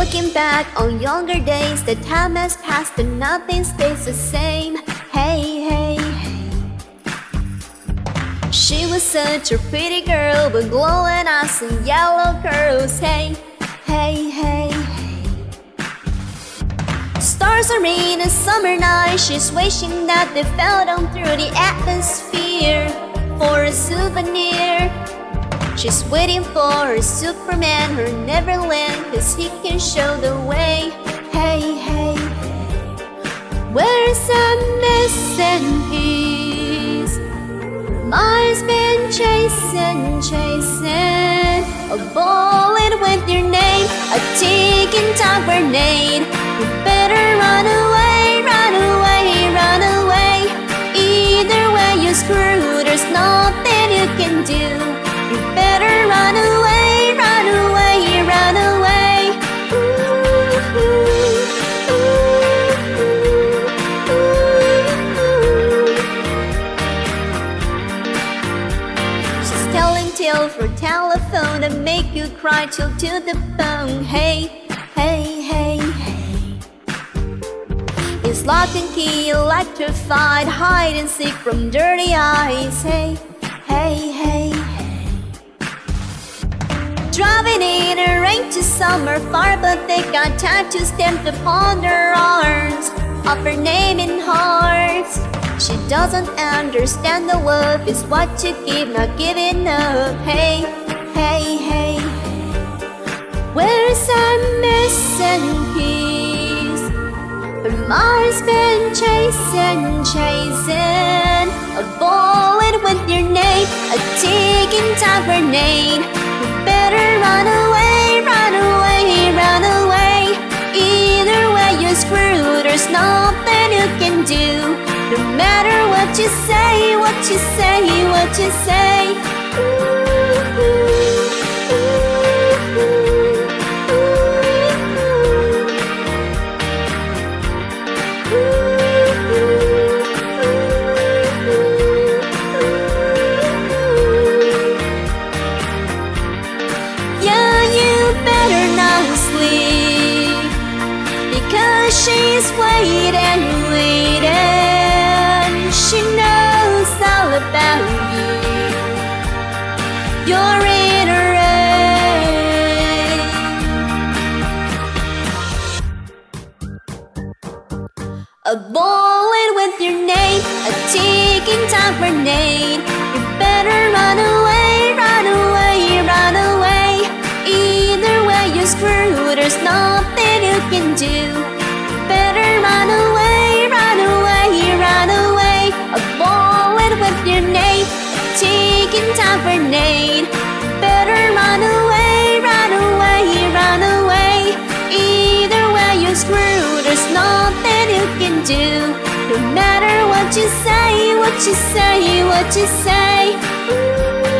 Looking back on younger days, the time has passed and nothing stays the same. Hey, hey, hey. She was such a pretty girl with glowing eyes and yellow curls. Hey, hey, hey, hey. Stars are in a summer night. She's wishing that they fell down through the atmosphere for a souvenir. She's waiting for a Superman, her Neverland, cause he can show the way. Hey, hey, hey. Where's a missing piece? Mine's been chasing, chasing. A bullet with your name, a ticking time grenade. You better run away, run away, run away. Either way, you're screwed, there's nothing you can do. You better run away, run away, run away. Ooh, ooh, ooh, She's telling tales for telephone and make you cry till to the bone. Hey, hey, hey, hey. It's lock and key, electrified, hide and seek from dirty eyes. Hey, hey, hey. Driving in a rain to somewhere far, but they got tattoos stamped upon their arms of her name in hearts. She doesn't understand the love is what you give, not giving up. Hey, hey, hey, hey. Where's a missing piece? Her mind's been chasing, chasing a bullet with your name, a ticking time grenade. Better do. No matter what you say, what you say, what you say. Yeah, you better not sleep because she's waiting. A bullet with your name, a ticking time grenade. You better run away, run away, run away. Either way, you're screwed. There's nothing you can do. Better run away, run away, run away. A bullet with your name, a ticking time grenade. Do. No matter what you say, what you say, what you say. Ooh.